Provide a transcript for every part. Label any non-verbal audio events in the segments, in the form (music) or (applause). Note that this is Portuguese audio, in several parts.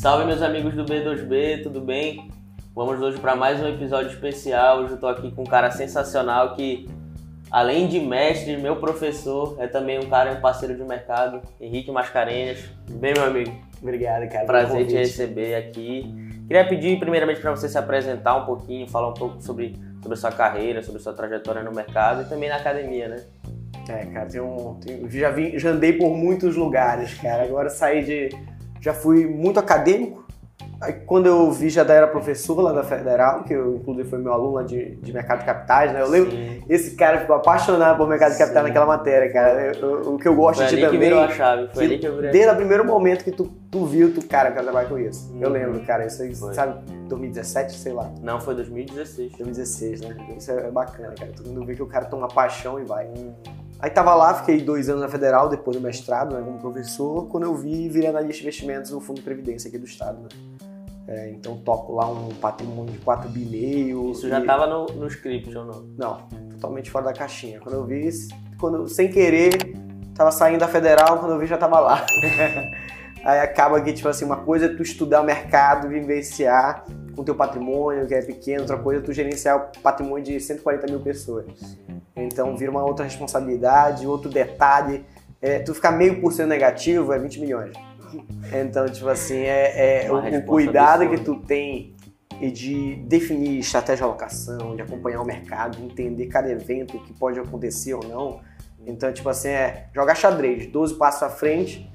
Salve meus amigos do B2B, tudo bem? Vamos hoje para mais um episódio especial. Hoje eu estou aqui com um cara sensacional que, além de mestre, meu professor, é também um cara, um parceiro de mercado, Henrique Mascarenhas. Tudo bem, meu amigo? Obrigado, cara. Prazer te receber aqui. Queria pedir primeiramente para você se apresentar um pouquinho, falar um pouco sobre, sobre a sua carreira, sobre a sua trajetória no mercado e também na academia, né? É, cara, tem um, tem, já, já andei por muitos lugares, cara. Agora saí de. Já fui muito acadêmico. Aí quando eu vi, já era professor lá da Federal, que eu, inclusive foi meu aluno lá de, de mercado de capitais, né? Eu lembro, Sim. esse cara ficou apaixonado por mercado de capitais naquela matéria, cara. Eu, eu, o que eu gosto foi de também. Que virou a chave, foi ali que eu virei. Desde o primeiro momento que tu, tu viu, tu, cara, eu quero trabalhar com isso. Hum. Eu lembro, cara, isso aí, foi. sabe, 2017, sei lá. Não, foi 2016. 2016, né? Isso é bacana, cara. Todo mundo vê que o cara toma paixão e vai. Hum. Aí tava lá, fiquei dois anos na Federal, depois do mestrado, né, como professor. Quando eu vi, virei analista de investimentos no Fundo de Previdência aqui do Estado, né? É, então toco lá um patrimônio de 4 bi meio. Isso e... já estava no, no script ou não? Não, totalmente fora da caixinha. Quando eu vi, quando, sem querer, tava saindo da federal, quando eu vi já tava lá. (laughs) Aí acaba que, tipo assim, uma coisa é tu estudar o mercado, vivenciar com teu patrimônio, que é pequeno, outra coisa tu gerenciar o patrimônio de 140 mil pessoas. Então vira uma outra responsabilidade, outro detalhe. É, tu ficar meio por cento negativo é 20 milhões. Então, tipo assim, é, é o, cuidado que tu tem e de definir estratégia de alocação, de acompanhar o mercado, de entender cada evento que pode acontecer ou não. Então, tipo assim, é jogar xadrez, 12 passos à frente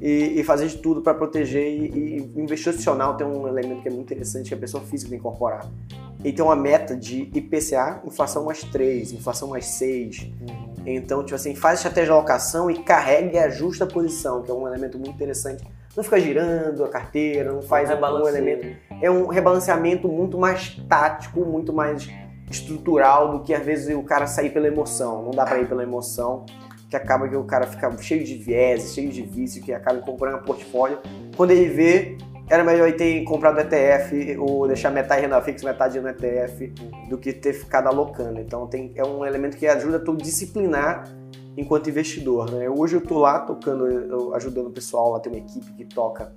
e, e fazer de tudo para proteger. E, e institucional tem um elemento que é muito interessante que a pessoa física tem que incorporar. Ele tem uma meta de IPCA, inflação mais 3, inflação mais 6. Uhum. Então, tipo assim, faz estratégia de alocação e carregue e ajusta a posição, que é um elemento muito interessante. Não fica girando a carteira, não faz um elemento. É um rebalanceamento muito mais tático, muito mais estrutural do que às vezes o cara sair pela emoção. Não dá para ir pela emoção, que acaba que o cara fica cheio de viés, cheio de vício, que acaba comprando portfólio. Quando ele vê, era melhor ele ter comprado ETF ou deixar metade renda fixa, metade no ETF, do que ter ficado alocando. Então tem, é um elemento que ajuda a tu disciplinar enquanto investidor. Né? Hoje eu estou lá tocando, ajudando o pessoal, lá tem uma equipe que toca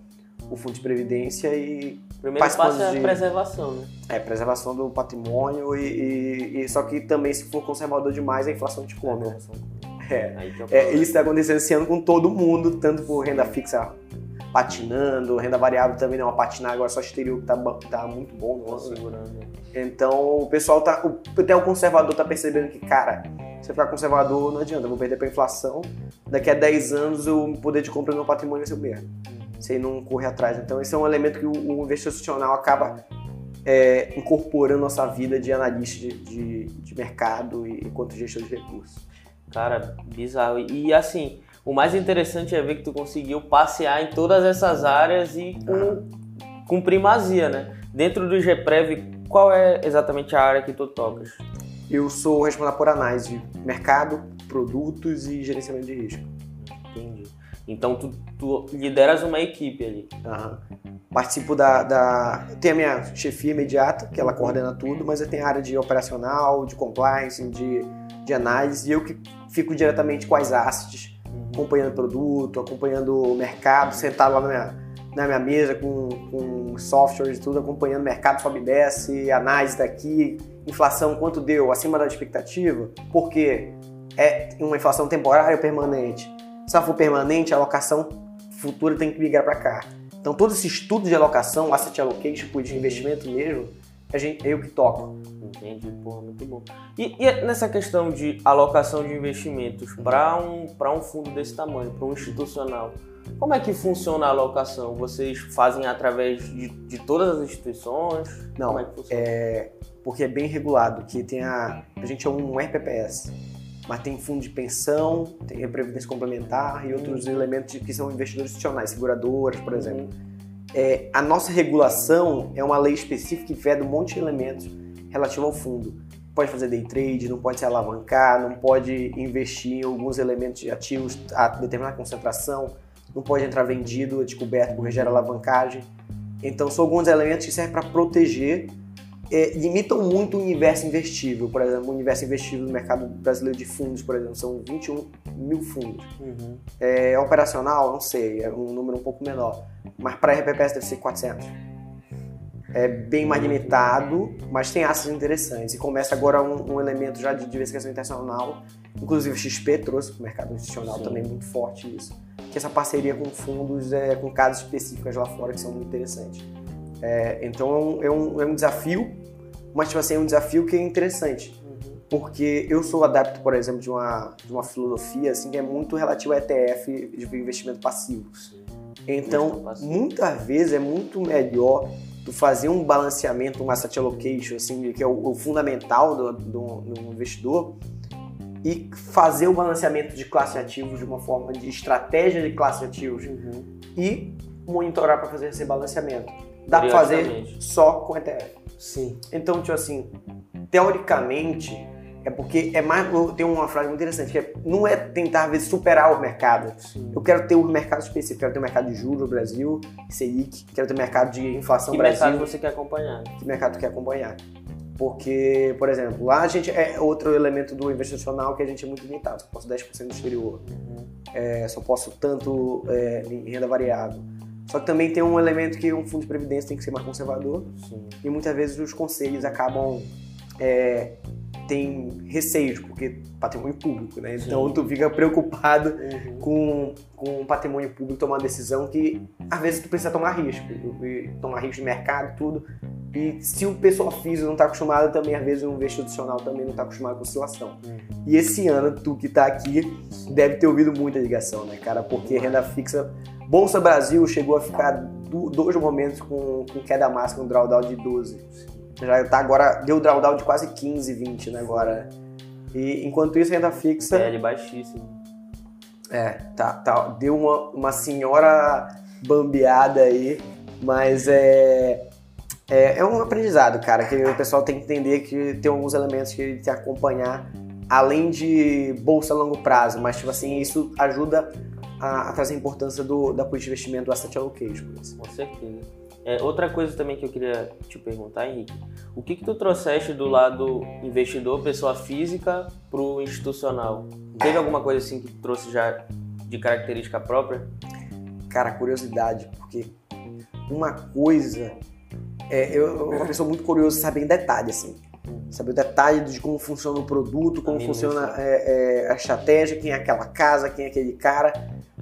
o fundo de previdência e primeiro passo é a preservação, né? É, preservação do patrimônio e, e, e, só que também se for conservador demais a inflação te come. Né? É, é, é, isso está acontecendo esse ano com todo mundo, tanto por renda fixa patinando, renda variável também não, a patinar agora só exterior que tá, tá muito bom. Não, segurando. Então o pessoal tá, até o conservador tá percebendo que, cara, se eu ficar conservador não adianta, eu vou perder pra inflação, daqui a 10 anos o poder de compra do meu patrimônio vai ser o mesmo, se ele não correr atrás. Então esse é um elemento que o, o investidor institucional acaba é, incorporando na nossa vida de analista de, de, de mercado e enquanto gestor de recursos. Cara, bizarro. E assim, o mais interessante é ver que tu conseguiu passear em todas essas áreas e com, com primazia, né? Dentro do GPrev, qual é exatamente a área que tu tocas? Eu sou responsável por análise de mercado, produtos e gerenciamento de risco. Então tu, tu lideras uma equipe ali. Uhum. Participo da, da. Tem a minha chefia imediata, que ela coordena tudo, mas eu tenho a área de operacional, de compliance, de, de análise, e eu que fico diretamente com as assets acompanhando o produto, acompanhando o mercado, sentado lá na minha, na minha mesa com, com softwares e tudo, acompanhando o mercado, sobe e desce, análise daqui, inflação, quanto deu, acima da expectativa, porque é uma inflação temporária ou permanente. Se ela for permanente, a alocação futura tem que migrar para cá. Então, todo esse estudo de alocação, asset allocation, tipo de investimento mesmo, a gente, eu que toco. Entendi, pô, muito bom. E, e nessa questão de alocação de investimentos para um, um fundo desse tamanho, para um institucional, como é que funciona a alocação? Vocês fazem através de, de todas as instituições? Não, Como é, é porque é bem regulado, que tem a, a gente é um RPPS, mas tem fundo de pensão, tem previdência complementar e outros elementos que são investidores institucionais, seguradoras, por exemplo. Uhum é, a nossa regulação é uma lei específica que veda um monte de elementos relativo ao fundo. Pode fazer day trade, não pode se alavancar, não pode investir em alguns elementos de ativos a determinada concentração, não pode entrar vendido, descoberto por gera alavancagem. Então, são alguns elementos que servem para proteger é, limitam muito o universo investível. Por exemplo, o universo investível no mercado brasileiro de fundos, por exemplo, são 21 mil fundos. Uhum. É operacional? Não sei, é um número um pouco menor. Mas para RPPS deve ser 400. É bem mais limitado, mas tem assets interessantes. E começa agora um, um elemento já de diversificação internacional. Inclusive o XP trouxe para o mercado institucional Sim. também muito forte isso. Que essa parceria com fundos, é, com casas específicas lá fora que são muito interessantes. É, então é um, é, um, é um desafio, mas tipo assim, é um desafio que é interessante. Uhum. Porque eu sou adepto, por exemplo, de uma, de uma filosofia assim, que é muito relativa ao ETF de investimento passivo. Sim. Então, passivo. muitas vezes é muito melhor tu fazer um balanceamento, um asset allocation, assim, que é o, o fundamental do, do, do investidor, e fazer o balanceamento de classe de ativos de uma forma de estratégia de classe de ativos Uhum. e monitorar para fazer esse balanceamento. Dá para fazer só com ETF. Sim. Então, tipo assim, teoricamente, é porque é mais. Tem uma frase muito interessante, que é, não é tentar às vezes superar o mercado. Sim. Eu quero ter um mercado específico, quero ter um mercado de juros no Brasil, Selic, quero ter um mercado de inflação Que no Brasil, mercado você quer acompanhar? que mercado quer acompanhar. Porque, por exemplo, lá a gente é outro elemento do investicional que a gente é muito limitado. Só posso 10% do exterior, Uhum. é, só posso tanto é, em renda variável. Só que também tem um elemento que um fundo de previdência tem que ser mais conservador Sim. e muitas vezes os conselhos acabam é, tem receios porque patrimônio público, né? Então Sim. tu fica preocupado Uhum. com, com o patrimônio público tomar uma decisão que às vezes tu precisa tomar risco, tomar risco de mercado, tudo. E se o pessoal físico não está acostumado, também às vezes o investidor também não está acostumado com oscilação. Uhum. E esse ano, tu que tá aqui, deve ter ouvido muita ligação, né, cara? Porque renda fixa. Bolsa Brasil chegou a ficar do- dois momentos com, com queda máxima, um drawdown de 12. Já tá agora, deu drawdown de quase 15, 20, né, agora. E enquanto isso, renda fixa. PL baixíssimo. É, tá, tá. Deu uma, uma senhora bambeada aí, mas é, é. É um aprendizado, cara, que o pessoal tem que entender que tem alguns elementos que ele tem que acompanhar, além de bolsa a longo prazo, mas, tipo assim, isso ajuda a, a trazer a importância do, da política de investimento do asset allocation. exemplo. Com certeza. É, outra coisa também que eu queria te perguntar, Henrique, o que que tu trouxeste do lado investidor, pessoa física, pro institucional? Teve alguma coisa assim que tu trouxe já de característica própria? Cara, curiosidade, porque uma coisa. É, eu eu sou uma pessoa muito curiosa saber em detalhe, assim. Saber o detalhe de como funciona o produto, como funciona é, é, a estratégia, quem é aquela casa, quem é aquele cara.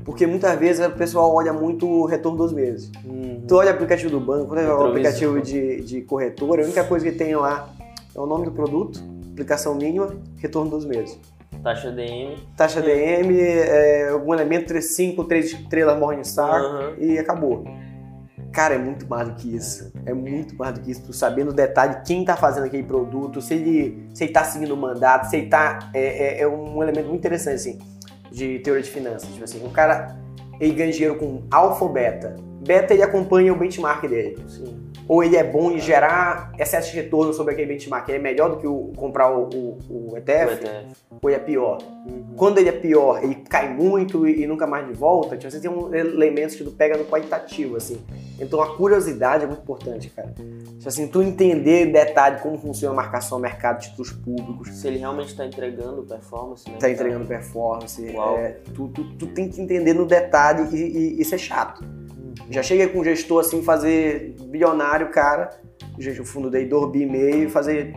Porque muitas vezes o pessoal olha muito o retorno dos meses. Uhum. Tu olha o aplicativo do banco, quando é o aplicativo de, de corretora, a única coisa que tem lá é o nome do produto, aplicação mínima, retorno dos meses. Taxa DM. Taxa DM, é, algum elemento, 5, 3 estrelas Morningstar Uhum. e acabou. Cara, é muito mais do que isso. É muito mais do que isso. Tu sabendo o detalhe, quem tá fazendo aquele produto, se ele, se ele tá seguindo o mandato, se ele tá. É, é- é um elemento muito interessante, assim, de teoria de finanças. Tipo assim, o cara ele ganha dinheiro com alfa ou beta. Beta ele acompanha o benchmark dele. Sim. Ou ele é bom em gerar excesso de retorno sobre aquele benchmark. Ele é melhor do que o, comprar o, o- o ETF, ETF. ou ele é pior. Uhum. Quando ele é pior, ele cai muito e, e nunca mais de volta, tipo, você tem um elementos que tu pega no qualitativo, assim. Então a curiosidade é muito importante, cara. Tipo assim, tu entender em detalhe como funciona a marcação, mercado, títulos públicos, Se ele realmente está entregando performance, né? tá entregando performance, é, tu, tu, tu tem que entender no detalhe e, e, e ser chato. Já cheguei com um gestor assim, fazer bilionário, cara, o fundo dei 2 bi e meio, e fazer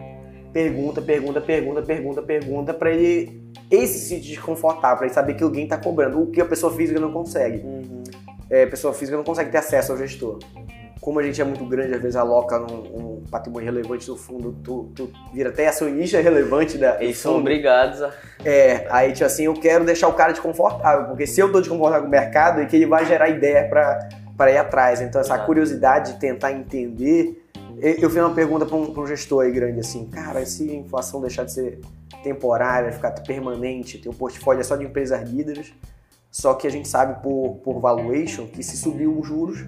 pergunta, pergunta, pergunta, pergunta, pergunta, pra ele esse se desconfortar, pra ele saber que alguém tá cobrando, o que a pessoa física não consegue. Uhum. É, a pessoa física não consegue ter acesso ao gestor. Como a gente é muito grande, às vezes aloca num, um patrimônio relevante do fundo, tu, tu vira até acionista relevante da, Eles são obrigados a. É, aí tipo assim, eu quero deixar o cara desconfortável, porque se eu tô desconfortável com o mercado, é que ele vai gerar ideia pra, pra ir atrás. Então essa curiosidade de tentar entender. Eu eu fiz uma pergunta pra um, pra um gestor aí grande assim, cara, se a inflação deixar de ser temporária, ficar permanente, ter um portfólio é só de empresas líderes, só que a gente sabe por, por valuation que se subir os juros,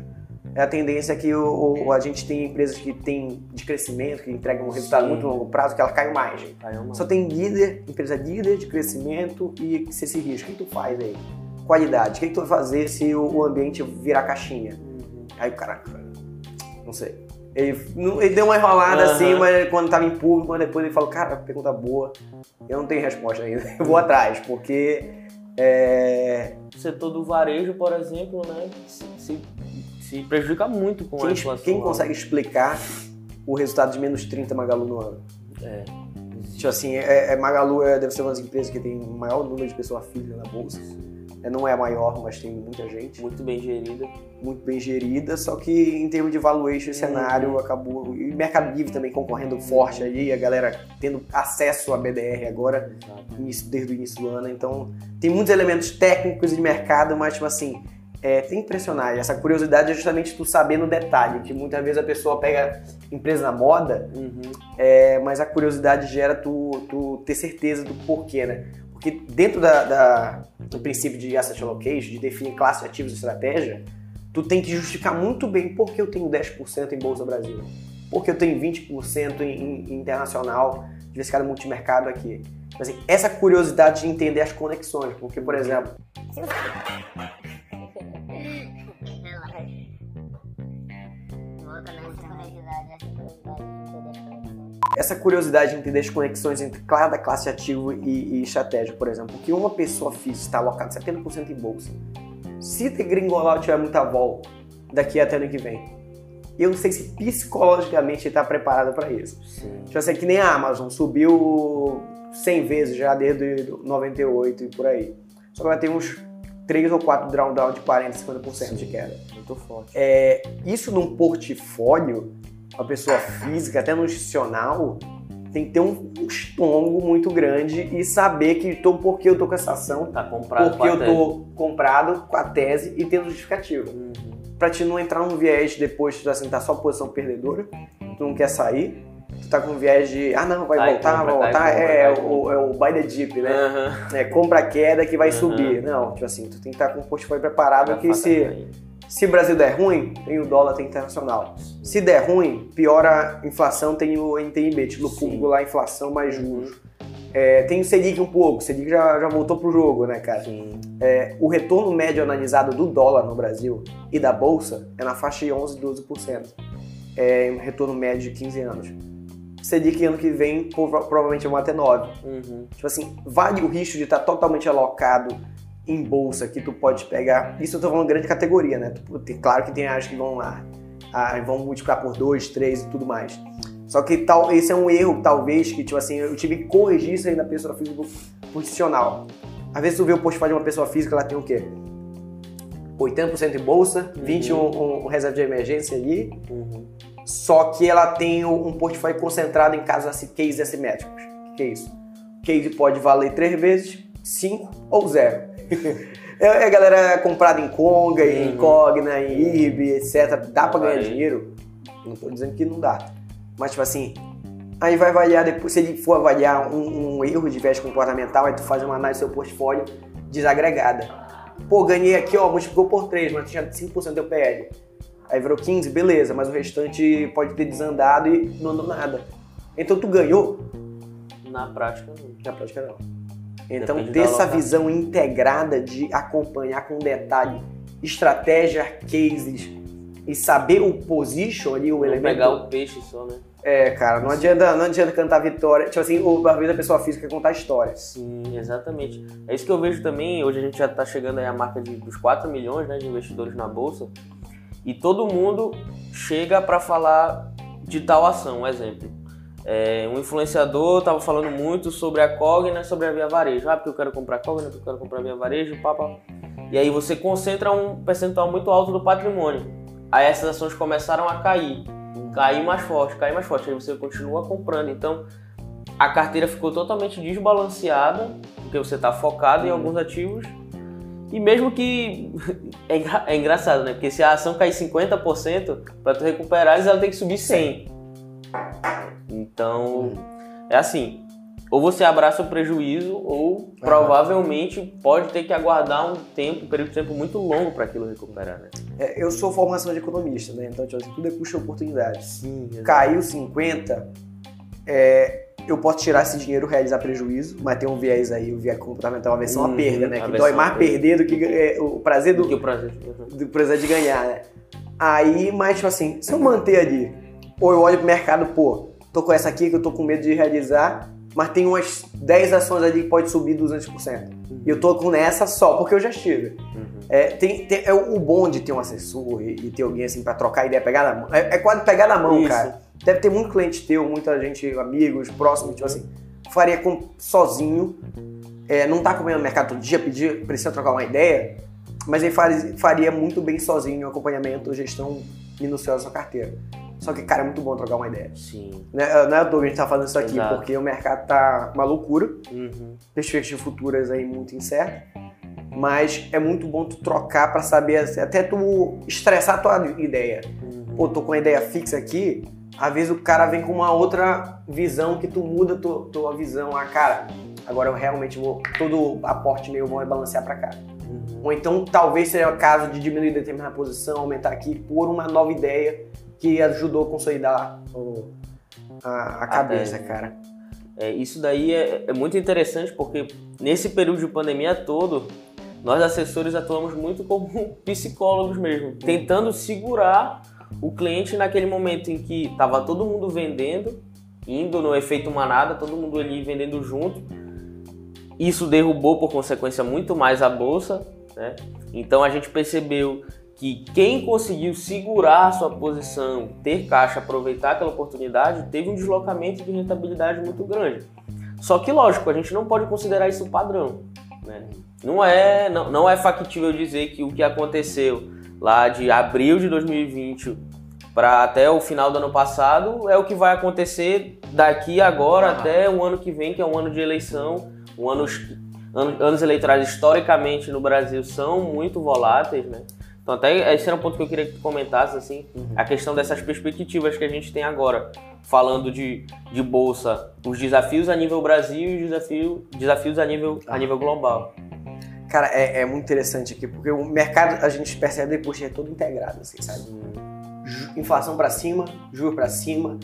é a tendência é que o, o- a gente tem empresas que têm de crescimento, que entregam um resultado Sim. muito longo prazo, que ela cai mais. Caiu Só tem líder, empresa líder de crescimento e se esse risco. O que tu faz aí? Qualidade. O que, que tu vai fazer se o, ambiente virar caixinha? Uhum. Aí o cara, não sei. Ele, não- ele deu uma enrolada Aham. assim, mas quando tava em público, mas depois ele falou, cara, pergunta boa. Eu não tenho resposta ainda. (laughs) Eu vou atrás, porque é, O setor do varejo, por exemplo, né, se, se- prejudica muito com a quem, inflação. quem consegue explicar o resultado de menos 30 Magalu no ano? É. Tipo assim, é, é- Magalu é- deve ser uma das empresas que tem o maior número de pessoas físicas na bolsa. É, não é a maior, mas tem muita gente. Muito bem gerida. muito bem gerida, só que em termos de valuation, esse cenário acabou. E Mercado Livre também concorrendo forte ali, a galera tendo acesso à BDR agora, início- desde o início do ano. Então, tem muitos elementos técnicos de mercado, mas, tipo assim, é, tem que impressionar. E essa curiosidade é justamente tu saber no detalhe, que muitas vezes a pessoa pega empresa na moda, Uhum. é, mas a curiosidade gera tu, tu ter certeza do porquê, né? Porque dentro da, da- do princípio de asset allocation, de definir classe ativos e estratégia, tu tem que justificar muito bem por que eu tenho 10% em Bolsa Brasil, por que eu tenho 20% em, em- em internacional, diversificado multimercado aqui. Tipo Assim, essa curiosidade de entender as conexões, porque, por exemplo, (laughs) entender essa curiosidade de entender as conexões entre cada classe ativo e, e estratégia, por exemplo, que uma pessoa física está alocada 70% em bolsa. Se degringolar tiver muita vol daqui até ano que vem, eu não sei se psicologicamente ele está preparado para isso. Sim. Já sei que nem a Amazon subiu 100 vezes já desde 98 e por aí. Só que ela tem uns 3 ou 4 drawdown de 40, 50% de queda. Muito forte. É, isso num portfólio, uma pessoa física, até no institucional, tem que ter um, um estômago muito grande e saber que tô, porque eu tô com essa ação, Tá comprado porque eu tô comprado com a tese e tendo justificativa. Uhum. Pra te não entrar num viés depois, tu assim, tá só posição perdedora, tu não quer sair, tu tá com um viés de, ah não, vai Cai, voltar, compra, vai voltar, compra, é, cai, o, é o buy the dip, né? Aham. É, compra a queda que vai Aham. subir. Não, tipo assim, tu tem que estar com o portfólio preparado Pra que faca se... Se o Brasil der ruim, tem o dólar, tem internacional. Se der ruim, piora a inflação, tem o NTNB, título Sim. público lá, inflação mais juros. É, tem o Selic um pouco, o Selic já, já voltou pro jogo, né, cara? É, o retorno médio analisado do dólar no Brasil e da Bolsa é na faixa de 11, 12%. É um retorno médio de 15 anos. Selic ano que vem prova- provavelmente vai até 9%. Uhum. Tipo assim, vale o risco de estar totalmente alocado em bolsa que tu pode pegar. Isso eu tô falando grande categoria, né? Tem- Claro que tem áreas que vão lá, vão multiplicar por dois, três e tudo mais. Só que tal, esse é um erro, talvez, que, tipo assim, eu tive que corrigir isso aí na pessoa física profissional. Às vezes tu vê o portfólio de uma pessoa física, ela tem o quê? 80% em bolsa, 20% um, um reserva de emergência ali, Uhum. só que ela tem um portfólio concentrado em casos assim, cases assimétricos. O que, é isso? O case pode valer três vezes, cinco ou zero. (laughs) é a galera comprada em Conga, em Uhum. Cogna, em IRB, etc. Dá pra ganhar dinheiro? Não tô dizendo que não dá. Mas, tipo assim, aí vai avaliar depois, se ele for avaliar um, um erro de viés comportamental, aí tu faz uma análise do seu portfólio desagregada. Pô, ganhei aqui, ó, multiplicou por 3, mas tinha 5% do PL. Aí virou 15, beleza, mas o restante pode ter desandado e não andou nada. Então tu ganhou? Na prática, não. Na prática não. Então Depende ter da essa visão integrada de acompanhar com detalhe estratégia, cases e saber o position ali, o Não elemento. pegar o peixe só, né? É, cara, não adianta, não adianta cantar vitória. Tipo assim, ou, às vezes a pessoa física quer contar histórias. Sim, exatamente. É isso que eu vejo também. Hoje a gente já está chegando aí à marca de, dos 4 milhões né, de investidores na bolsa. E todo mundo chega para falar de tal ação. Um exemplo. É, um influenciador estava falando muito sobre a Cogna, sobre a Via Varejo. Ah, porque eu quero comprar Cogna, porque eu quero comprar Via Varejo, pá. E aí você concentra um percentual muito alto do patrimônio. Aí essas ações começaram a cair. Cair mais forte, cair mais forte. Aí você continua comprando. Então, a carteira ficou totalmente desbalanceada, porque você está focado em alguns ativos. E mesmo que. (laughs) É, é engraçado, né? Porque se a ação cair 50%, para tu recuperar, ela tem que subir 100%. Então, é assim. Ou você abraça o prejuízo, ou provavelmente pode ter que aguardar um tempo, um período de tempo muito longo para aquilo recuperar, né? É, eu sou formação de economista, né? Então, tipo assim, tudo é custo de oportunidade. Sim, Caiu 50, é, eu posso tirar esse dinheiro, realizar prejuízo, mas tem um viés aí, o viés comportamental, a versão a Uhum, perda, né? Que dói mais a perda. perder do que é, o prazer do, do que o prazer. do prazer de ganhar, né? Aí, mas tipo assim, se eu manter ali Ou eu olho pro mercado, pô, tô com essa aqui que eu tô com medo de realizar, mas tem umas 10 ações ali que pode subir 200%. E eu tô com essa só, porque eu já estive. É, tem, tem- é o bom de ter um assessor e, e ter alguém assim pra trocar ideia, pegar na mão. É, é quase pegar na mão, Isso. cara. Deve ter muito cliente teu, muita gente, amigos, próximos, tipo assim, faria com, sozinho, é, não tá comendo no mercado todo dia, pedir, precisa trocar uma ideia, mas ele faria muito bem sozinho, acompanhamento, gestão minuciosa da sua carteira. Só que, cara, é muito bom trocar uma ideia. Sim. Né? Não é à toa que a gente tá fazendo isso aqui, Exato. porque o mercado tá uma loucura, Uhum. perspectivas futuras aí muito incertas, mas é muito bom tu trocar pra saber, assim, até tu estressar a tua ideia. Uhum. Pô, tô com uma ideia fixa aqui, às vezes o cara vem com uma outra visão que tu muda tua, tua visão. Ah, cara, agora eu realmente vou, todo aporte meu vou rebalancear pra cá. Uhum. Ou então talvez seja o caso de diminuir determinada posição, aumentar aqui, por uma nova ideia que ajudou a consolidar o- a, a cabeça, cara. É, isso daí é, é muito interessante porque nesse período de pandemia todo, nós assessores atuamos muito como (laughs) psicólogos mesmo, tentando segurar o cliente naquele momento em que estava todo mundo vendendo, indo no efeito manada, todo mundo ali vendendo junto. Isso derrubou por consequência muito mais a bolsa, né? Então a gente percebeu que quem conseguiu segurar sua posição, ter caixa, aproveitar aquela oportunidade, teve um deslocamento de rentabilidade muito grande. Só que, lógico, a gente não pode considerar isso padrão. Né? Não, é, não, não é factível dizer que o que aconteceu lá de abril de 2020 para até o final do ano passado é o que vai acontecer daqui agora Ah. até o ano que vem, que é um ano de eleição, um ano, anos, anos eleitorais historicamente no Brasil são muito voláteis, né? Então até esse era um ponto que eu queria que tu comentasse, assim, a questão dessas perspectivas que a gente tem agora, falando de, de bolsa, os desafios a nível Brasil e os desafio, desafios a nível, a nível global. Cara, é, é muito interessante aqui, porque o mercado a gente percebe depois que é todo integrado, assim, sabe? Inflação pra cima, juros pra cima,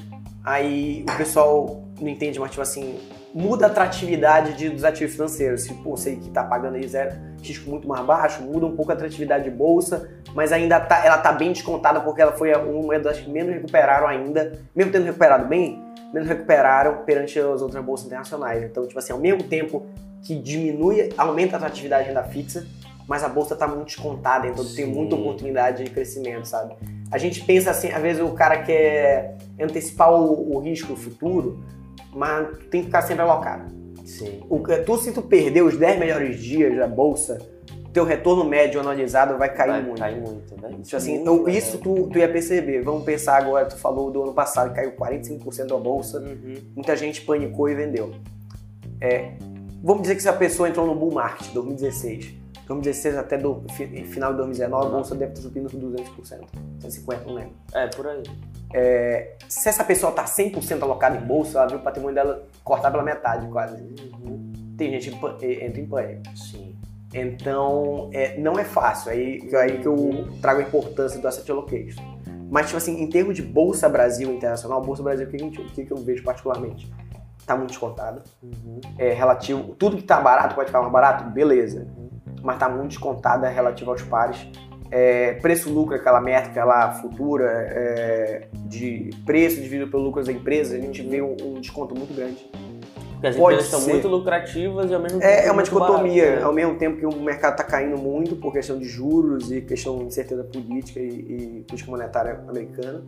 aí o pessoal não entende, mas tipo assim, muda a atratividade de, dos ativos financeiros. Se, pô, sei que tá pagando aí zero, risco muito mais baixo, muda um pouco a atratividade de bolsa, mas ainda tá, ela tá bem descontada porque ela foi uma das que menos recuperaram ainda, mesmo tendo recuperado bem, menos recuperaram perante as outras bolsas internacionais. Então, tipo assim, ao mesmo tempo que diminui, aumenta a atratividade da renda fixa, mas a bolsa tá muito descontada, então tem Sim. muita oportunidade de crescimento, sabe? A gente pensa assim, às vezes o cara quer antecipar o, o risco futuro, mas tu tem que ficar sempre alocado. Sim. O, tu, se tu perder os 10 melhores dias da bolsa, teu retorno médio analisado vai cair vai muito. cair muito, né? Tipo assim, Muito, então né? isso tu, tu ia perceber. Vamos pensar agora, tu falou do ano passado que caiu 45% da bolsa, Uhum. muita gente panicou e vendeu. É, vamos dizer que se a pessoa entrou no bull market 2016, 2016 até do, fi- final de 2019, a bolsa deve estar subindo 200%, 150%, não lembro. É, por aí. Se essa pessoa tá 100% alocada em bolsa, ela viu o patrimônio dela cortar pela metade quase. Uhum. Tem gente que entra em pânico. Sim. Então, é, não é fácil. Aí, aí que eu trago a importância do asset allocation. Mas, tipo assim, em termos de Bolsa Brasil internacional, Bolsa Brasil, o que, que, que, eu vejo particularmente? Tá muito descontada. Uhum. É relativo. Tudo que tá barato pode ficar mais barato? Beleza. Mas tá muito descontada relativo aos pares. É, preço-lucro, aquela métrica lá futura é, de preço dividido pelo lucro das empresas, a gente vê um, um desconto muito grande. Porque as Pode empresas são ser. muito lucrativas e ao mesmo tempo. É, é uma dicotomia, baratas, né? ao mesmo tempo que o mercado está caindo muito por questão de juros e questão de incerteza política e, e política monetária americana.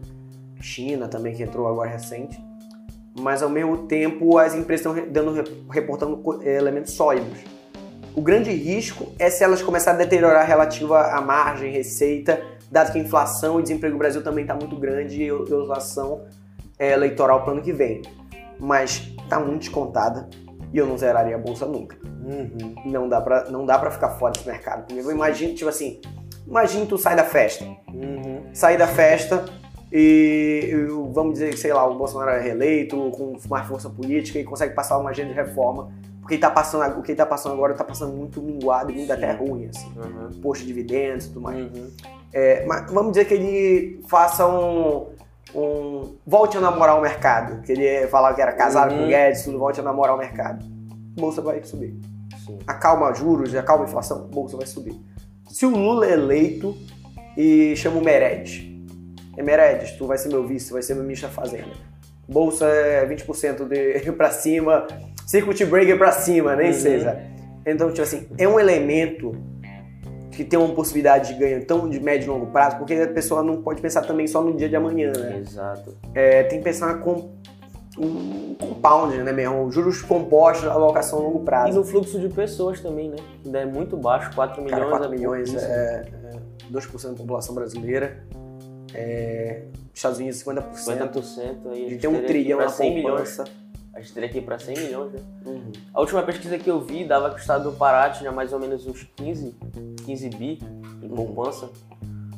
China também, que entrou agora recente. Mas ao mesmo tempo as empresas estão dando, re- reportando elementos sólidos. O grande risco é se elas começarem a deteriorar relativa à margem, receita, dado que a inflação e desemprego no Brasil também está muito grande e a oscilação eh, eleitoral para o ano que vem. Mas está muito descontada e eu não zeraria a bolsa nunca Uhum. não dá pra, não dá pra ficar fora desse mercado. Eu imagino, tipo assim, imagina tu sai da festa. Uhum. Sai da festa e, vamos dizer, sei lá, o Bolsonaro é reeleito, com mais força política e consegue passar uma agenda de reforma. Porque ele tá passando, o que ele tá passando agora tá passando muito minguado e muito até ruim, assim. Uhum. Posto de dividendos e tudo mais. Uhum. É, mas vamos dizer que ele faça um, um- Volte a namorar o mercado. Que ele falava que era casado com Uhum. o Guedes, tudo, volte a namorar o mercado. A bolsa vai subir Sim. acalma juros, acalma a inflação, a bolsa vai subir. Se o Lula é eleito e chama o Mered, Emeredes, tu vai ser meu vice, vai ser meu ministro da Fazenda. Bolsa é 20% de, (laughs) pra cima, circuit breaker pra cima, nem Uhum. seja. Então, tipo assim, é um elemento que tem uma possibilidade de ganho tão de médio e longo prazo, porque a pessoa não pode pensar também só no dia de amanhã, né? Exato. É, tem que pensar com um compound, né, mesmo? Juros compostos, alocação a longo E prazo. no fluxo de pessoas também, né? Que ainda é muito baixo, 4 milhões. Cara, 4 é milhões é, é 2% da população brasileira. É, Estados Unidos, 50%. 50% aí. A gente tem um teria trilhão na pra 100 milhões. A gente teria que ir pra 100 milhões, né? Uhum. A última pesquisa que eu vi dava que o estado do Pará tinha mais ou menos uns 15, 15 bi em Uhum. poupança.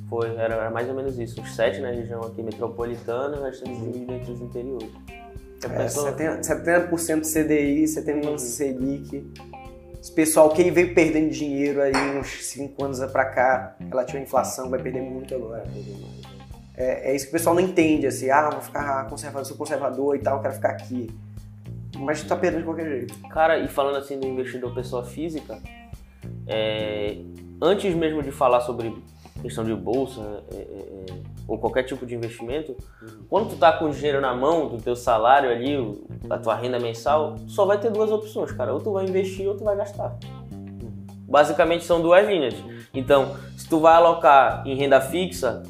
Foi, era, era mais ou menos isso, uns 7 na região aqui metropolitana e o restante dividido entre os interiores. É, pensou? 70%, 70% CDI, 70% Uhum. Selic. Esse pessoal que veio perdendo dinheiro aí uns 5 anos pra cá, relativo à inflação, vai perder muito agora. É, é isso que o pessoal não entende, assim, ah, vou ficar conservador, sou conservador e tal, quero ficar aqui. Mas tu tá perdendo de qualquer jeito. Cara, e falando assim do investidor pessoa física, é, antes mesmo de falar sobre questão de bolsa é, é, é, ou qualquer tipo de investimento, quando tu tá com o dinheiro na mão do teu salário ali, o- a tua renda mensal, só vai ter duas opções, cara. Ou tu vai investir ou tu vai gastar. Basicamente são duas linhas. Então, se tu vai alocar em renda fixa,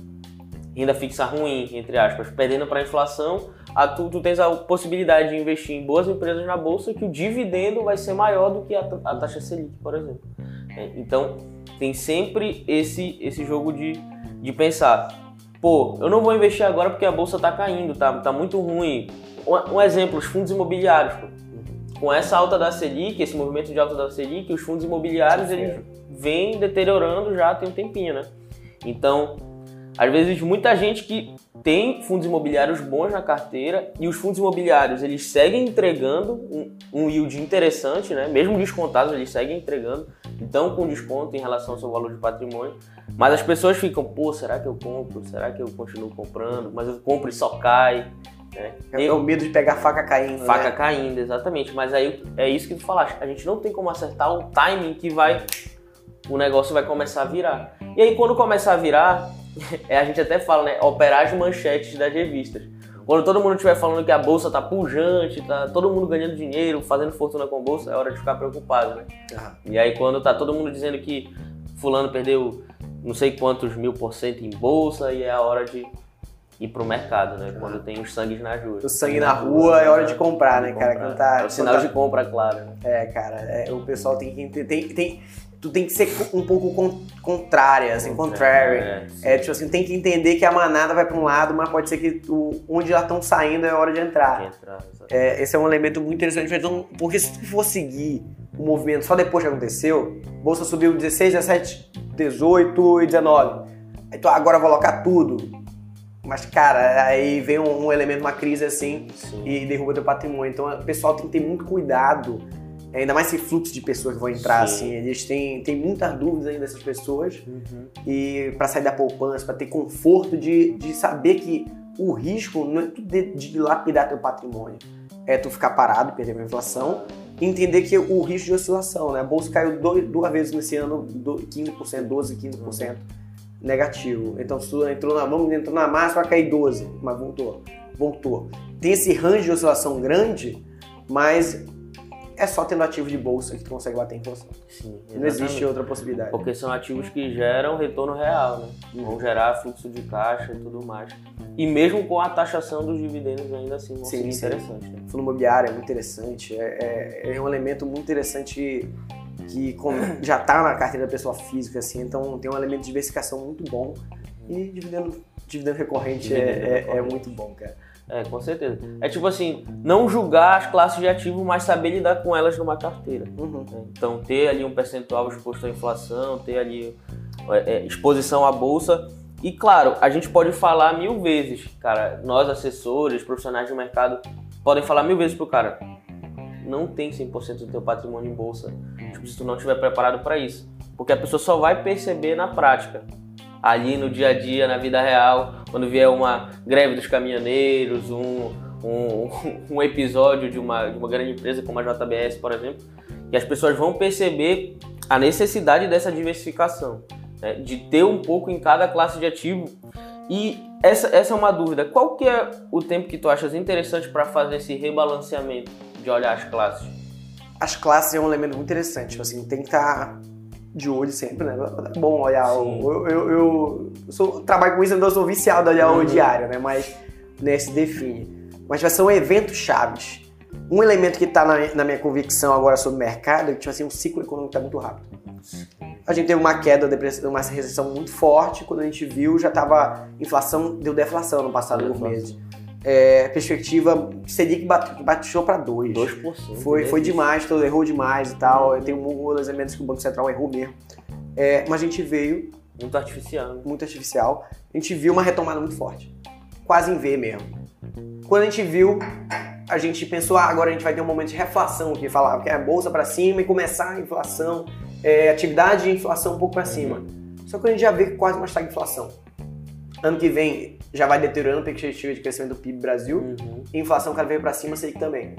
renda fixa ruim, entre aspas, perdendo para a inflação, a tu, tu tens a possibilidade de investir em boas empresas na bolsa que o dividendo vai ser maior do que a, a taxa Selic, por exemplo. É, Então, tem sempre esse, esse jogo de, de pensar, pô, eu não vou investir agora porque a bolsa tá caindo, tá, tá muito ruim. Um, um exemplo, os fundos imobiliários, pô. Com essa alta da Selic, esse movimento de alta da Selic, os fundos imobiliários, eles vêm deteriorando já tem um tempinho, né? Então, às vezes muita gente que tem fundos imobiliários bons na carteira e os fundos imobiliários eles seguem entregando um, um yield interessante, né? Mesmo descontados eles seguem entregando, então com desconto em relação ao seu valor de patrimônio. Mas as pessoas ficam, pô, será que eu compro? Será que eu continuo comprando? Mas eu compro e só cai. Né? É, o medo de pegar a faca caindo. Faca né? caindo, exatamente. Mas aí é isso que tu falaste. A gente não tem como acertar o timing que vai. O negócio vai começar a virar. E aí quando começar a virar, (laughs) a gente até fala, né? Operar as manchetes das revistas. Quando todo mundo estiver falando que a bolsa tá pujante, tá todo mundo ganhando dinheiro, fazendo fortuna com bolsa, é hora de ficar preocupado, né? Ah, E aí quando tá todo mundo dizendo que fulano perdeu não sei quantos mil por cento em bolsa, e é a hora de ir pro mercado, né? Quando tem os sangues nas ruas. O sangue na rua é hora de comprar, né, cara? Comprar. Quando tá- é o sinal tá- de compra, claro. Né? É, cara, é, o pessoal tem que tem, tem, tu tem que ser um pouco con- contrária, assim, contrary. É, É, tipo assim, tem que entender que a manada vai pra um lado, mas pode ser que o, onde já estão saindo é hora de entrar. É, esse é um elemento muito interessante, então, porque se tu for seguir o movimento só depois que aconteceu, bolsa subiu 16, 17, 18 e 19. Aí tu, agora eu vou alocar tudo. Mas, cara, aí vem um, um elemento, uma crise assim, Sim. e derruba teu patrimônio. Então o pessoal tem que ter muito cuidado, ainda mais esse fluxo de pessoas que vão entrar, Sim. assim. Eles têm, têm muitas dúvidas ainda dessas pessoas Uhum. e para sair da poupança, para ter conforto de, de saber que o risco não é tu de, de dilapidar teu patrimônio, é tu ficar parado e perder a inflação e entender que o risco de oscilação, né? A bolsa caiu dois- duas vezes nesse ano, do- 15%, 12, 15% negativo. Então se tu entrou na, vamos, entrou na massa, vai cair 12, mas voltou, voltou. Tem esse range de oscilação grande, mas é só tendo ativo de bolsa que tu consegue bater a inflação. Sim, Não existe exatamente. outra possibilidade. Porque são ativos que geram retorno real, né? Uhum. Vão gerar fluxo de caixa e tudo mais. E mesmo com a taxação dos dividendos ainda assim vão Sim, ser sim. interessantes. Né? fundo imobiliário é muito interessante, é, é- é um elemento muito interessante que já está na carteira da pessoa física, assim, então tem um elemento de diversificação muito bom e dividendo, dividendo recorrente é- Dividendo é, é recorrente. muito bom, cara. É, com certeza. É tipo assim, não julgar as classes de ativo, mas saber lidar com elas numa carteira. Uhum. né? Então, ter ali um percentual exposto à inflação, ter ali é, é, exposição à bolsa. E claro, a gente pode falar mil vezes, cara, nós assessores, profissionais de mercado, podem falar mil vezes pro cara, não tem 100% do teu patrimônio em bolsa, tipo, se tu não estiver preparado para isso. Porque a pessoa só vai perceber na prática, ali no dia a dia, na vida real, quando vier uma greve dos caminhoneiros, um, um, (laughs) um episódio de uma, de uma grande empresa como a JBS, por exemplo, e as pessoas vão perceber a necessidade dessa diversificação, né? de ter um pouco em cada classe de ativo. E essa, essa é uma dúvida. Qual que é o tempo que tu achas interessante para fazer esse rebalanceamento de olhar as classes? As classes é um elemento muito interessante. Tipo assim, tem que estar de olho sempre, né? É bom olhar. Sim. O, eu, eu, eu sou, trabalho com isso, então eu sou viciado a olhar o Uhum. diário, né? Mas né, se define. Mas vai são eventos chaves. Um elemento que está na, na minha convicção agora sobre o mercado é que tipo assim, o ciclo econômico está muito rápido. A gente teve uma queda, uma recessão muito forte. Quando a gente viu, já estava inflação, deu deflação no passado alguns meses. É, perspectiva, Selic baixou para 2. 2%. Foi, foi demais, todo errou demais e tal. Tem um dos elementos que o Banco Central errou mesmo. É, mas a gente veio, Muito artificial. muito artificial, a gente viu uma retomada muito forte. Quase em V mesmo. Quando a gente viu, a gente pensou, ah, agora a gente vai ter um momento de reflação aqui, falava que é a bolsa para cima e começar a inflação, é, atividade e inflação um pouco para cima. Só que a gente já vê quase uma estagflação. Ano que vem já vai deteriorando a perspectiva de crescimento do PIB Brasil Uhum. e inflação cada vez para cima, sei que também.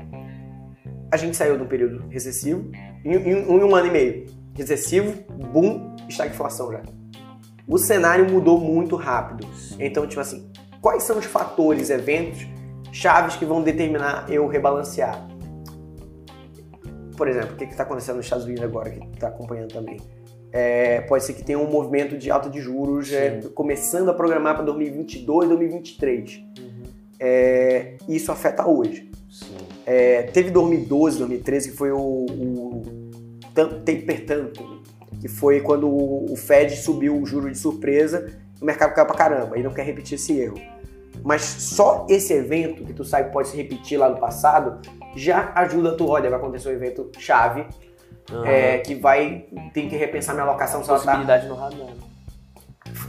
A gente saiu de um período recessivo, em, em um, ano e meio. Recessivo, boom, estagflação já. O cenário mudou muito rápido. Então, tipo assim, quais são os fatores, eventos, chaves que vão determinar eu rebalancear? Por exemplo, o que está acontecendo nos Estados Unidos agora, que está acompanhando também? É, pode ser que tenha um movimento de alta de juros é, começando a programar para 2022, 2023. Uhum. É, isso afeta hoje. É, teve 2012, 2013, que foi o, o taper tanto, que foi quando o, o Fed subiu o juro de surpresa, o mercado caiu pra caramba, e não quer repetir esse erro. Mas só esse evento, que tu sabe pode se repetir lá no passado, já ajuda tu, olha, vai acontecer um evento chave, Aham. é, que vai, tem que repensar minha alocação, se ela tá no radar.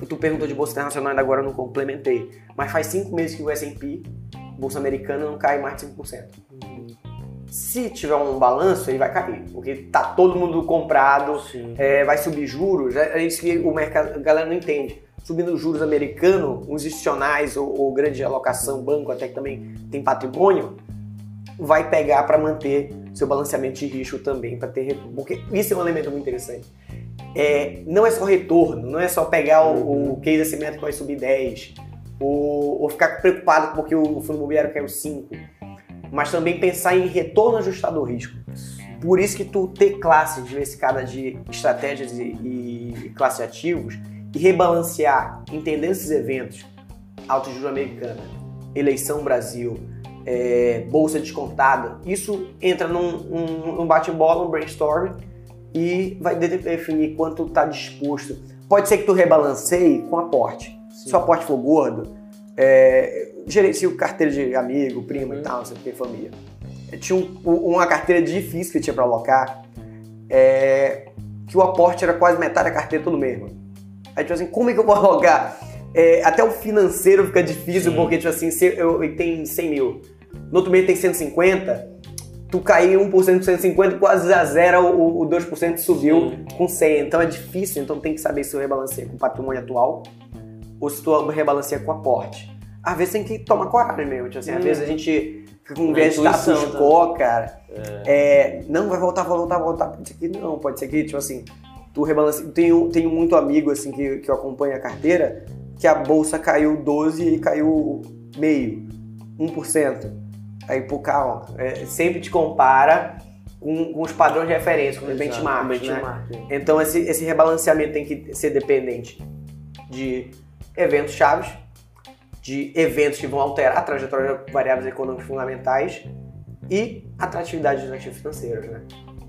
Tu perguntou de Bolsa Internacional, ainda agora eu não complementei. Mas faz cinco meses que o S&P, Bolsa Americana, não cai mais de 5%. Se tiver um balanço, ele vai cair. Porque tá todo mundo comprado, é, vai subir juros. É é isso que o mercado, a galera não entende. Subindo os juros americanos, os institucionais ou, ou grande alocação, banco até que também tem patrimônio, vai pegar para manter seu balanceamento de risco também, para ter retorno. Porque isso é um elemento muito interessante. É, não é só retorno, não é só pegar o, o case assimétrico vai subir 10, ou, ou ficar preocupado porque o fundo imobiliário caiu 5, mas também pensar em retorno ajustado ao risco. Por isso que tu ter classes diversificadas de estratégias e, e de ativos e rebalancear, entendendo esses eventos, alto juro americana, eleição Brasil, é, bolsa descontada, isso entra num, num- num bate-bola, um brainstorming e vai de- definir quanto está disposto. Pode ser que tu rebalanceie com aporte. Se o aporte for gordo, é, gerencio carteira de amigo, primo e Uhum. tal, não sei o que, família. Eu tinha um- um- uma carteira difícil que eu tinha para alocar, é, que o aporte era quase metade da carteira todo mês, mano. Aí, tipo assim, como é que eu vou alocar? É, até o financeiro fica difícil, Sim. porque, tipo assim, se eu, eu tenho 100 mil, no outro mês tem 150, tu cair 1% de 150, quase já zera o, o 2% subiu Sim. com 100. Então é difícil, então tem que saber se tu rebalanceia com o patrimônio atual ou se tu rebalanceia com aporte. Às vezes tem que tomar coragem mesmo, tipo assim, às Hum. vezes a gente fica com um viés de status quo, cara. É. É, não, vai voltar, vai voltar, vai voltar. Pode ser que não, pode ser que, tipo assim, tu rebalanceia. Tenho, tenho muito amigo, assim, que, que eu acompanho a carteira, que a bolsa caiu 12 e caiu meio, 1%. Aí, pô, calma, é, sempre te compara com, com os padrões de referência, com os benchmarks, né? benchmark. Então esse, esse rebalanceamento tem que ser dependente de eventos chaves, de eventos que vão alterar a trajetória de variáveis econômicas fundamentais e atratividade dos ativos financeiros, né?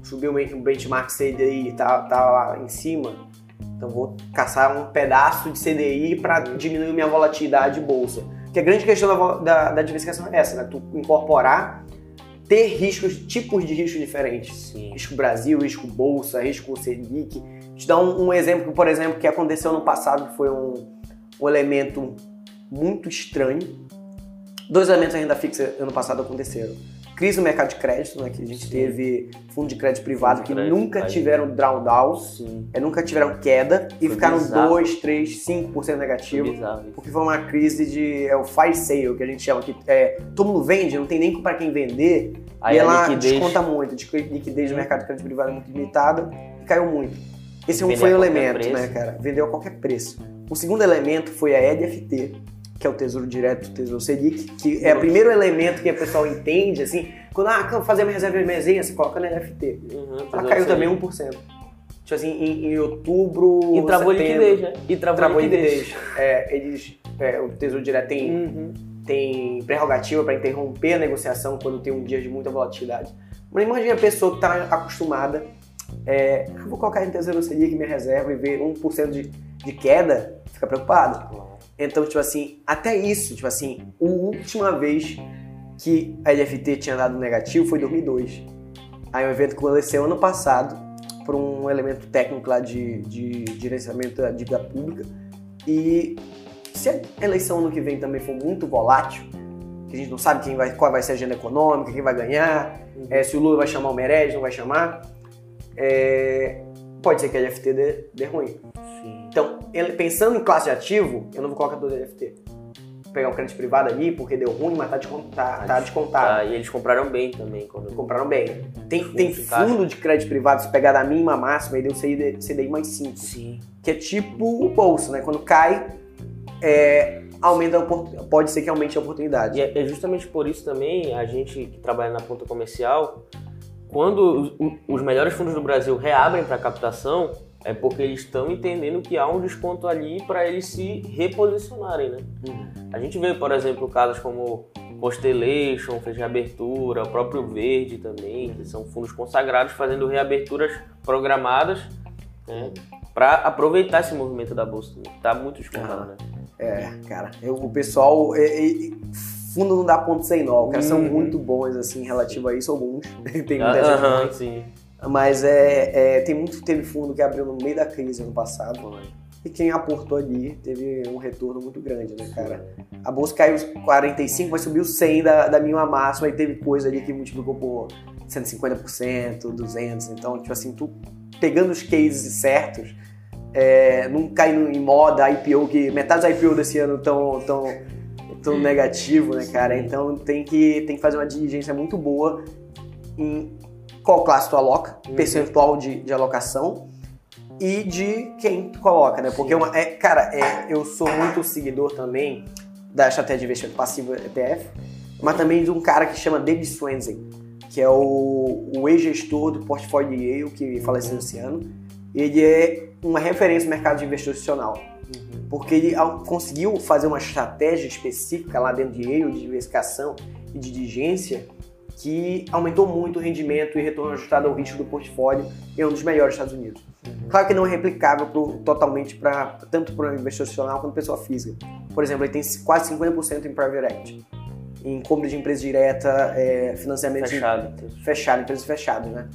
Subiu o benchmark CDI, tá, tá lá em cima, então vou caçar um pedaço de CDI para diminuir minha volatilidade de bolsa. Que a grande questão da, da, da diversificação é essa, né? Tu incorporar, ter riscos, tipos de riscos diferentes Sim. risco Brasil, risco Bolsa, risco Selic. Te dar um, um exemplo, por exemplo, que aconteceu no passado, que foi um, um elemento muito estranho. Dois elementos da renda fixa ano passado aconteceram. Crise no mercado de crédito, né, que a gente Sim. teve fundo de crédito privado de que crédito, nunca aí. tiveram drawdown, Sim. é, nunca tiveram queda e Foi ficaram bizarro. 2, 3, 5% Foi negativo. bizarro isso. Porque foi uma crise de. É o fire sale, que a gente chama, que é, todo mundo vende, não tem nem para quem vender. Aí e ela liquidez- desconta muito, de- liquidez do mercado de crédito privado é muito limitada e caiu muito. Esse foi a um qualquer elemento, preço. né, cara? Vendeu a qualquer preço. O segundo elemento foi a EDFT, que é o Tesouro Direto, o Tesouro Selic, que é o primeiro elemento que a pessoa entende, assim, quando, ah, fazer minha reserva de emergência, você coloca na EDFT. Uhum, Ela Tesouro caiu também 1%. Tipo assim, em, em outubro, E travou liquidez, né? E travou, Travou liquidez. É, eles, é, o Tesouro Direto tem, Uhum. tem prerrogativa para interromper a negociação quando tem um dia de muita volatilidade. Mas imagine a pessoa que está acostumada, é, eu vou colocar em Tesouro Selic minha reserva e ver 1% de, de queda, fica preocupado. Então, tipo assim, até isso, tipo assim, a última vez que a LFT tinha dado negativo foi em 2002. Aí um evento que aconteceu ano passado por um elemento técnico lá de, de gerenciamento da dívida pública. E se a eleição ano que vem também for muito volátil, que a gente não sabe quem vai, qual vai ser a agenda econômica, quem vai ganhar, é, se o Lula vai chamar o Meirelles, não vai chamar, é, pode ser que a LFT dê, dê ruim. Sim. Então, ele- pensando em classe de ativo, eu não vou colocar todo LFT. Vou pegar o crédito privado ali porque deu ruim, mas tá, descont- tá- tá descontado. Tá, e eles compraram bem também. Quando... Compraram bem. Tem, Fundo tem de caixa. fundo de crédito privado, se pegar da mínima máxima e deu CDI, CDI mais 5. Sim. Que é tipo o bolso, né? Quando cai, é, aumenta pode ser que aumente a oportunidade. E é é justamente por isso também, a gente que trabalha na ponta comercial, quando os, os melhores fundos do Brasil reabrem para captação, é porque eles estão entendendo que há um desconto ali para eles se reposicionarem, né? A gente vê, por exemplo, casos como Constellation, fez reabertura, o próprio Verde também, que são fundos consagrados fazendo reaberturas programadas né, para aproveitar esse movimento da bolsa, está muito descontado, né? É, cara, eu- o pessoal. é, é, fundo não dá ponto sem nó. Os caras são Uhum. muito bons, assim, relativo a isso, alguns. (laughs) tem muita gente Aham, sim. Mas é, é, tem muito teve fundo que abriu no meio da crise ano passado. E quem aportou ali teve um retorno muito grande, né, cara? A bolsa caiu os 45, mas subiu 100 da, da mínima máxima e teve coisa ali que multiplicou por 150%, 200%. Então, tipo assim, tu pegando os cases certos, é, não caindo em moda IPO, que metade dos IPO desse ano estão tão, tão negativo, né, cara? Então tem que, tem que fazer uma diligência muito boa em qual classe tu aloca, Uhum. percentual de, de alocação e de quem tu coloca, né? Porque, uma, é, cara, é, eu sou muito seguidor também da estratégia de investimento passivo ETF, mas também de um cara que chama David Swensen, que é o, o ex-gestor do portfólio de Yale, que faleceu esse ano. Ele é uma referência no mercado de investimento institucional, porque ele conseguiu fazer uma estratégia específica lá dentro de Yale, de diversificação e de diligência, que aumentou muito o rendimento e retorno ajustado ao risco do portfólio é um dos melhores dos Estados Unidos. Claro que não é replicável pro- totalmente para tanto para o investidor institucional quanto pessoa física. Por exemplo, ele tem quase 50% em private equity, em compra de empresa direta, é, financiamento de- Fechado. fechado, empresas fechadas, né?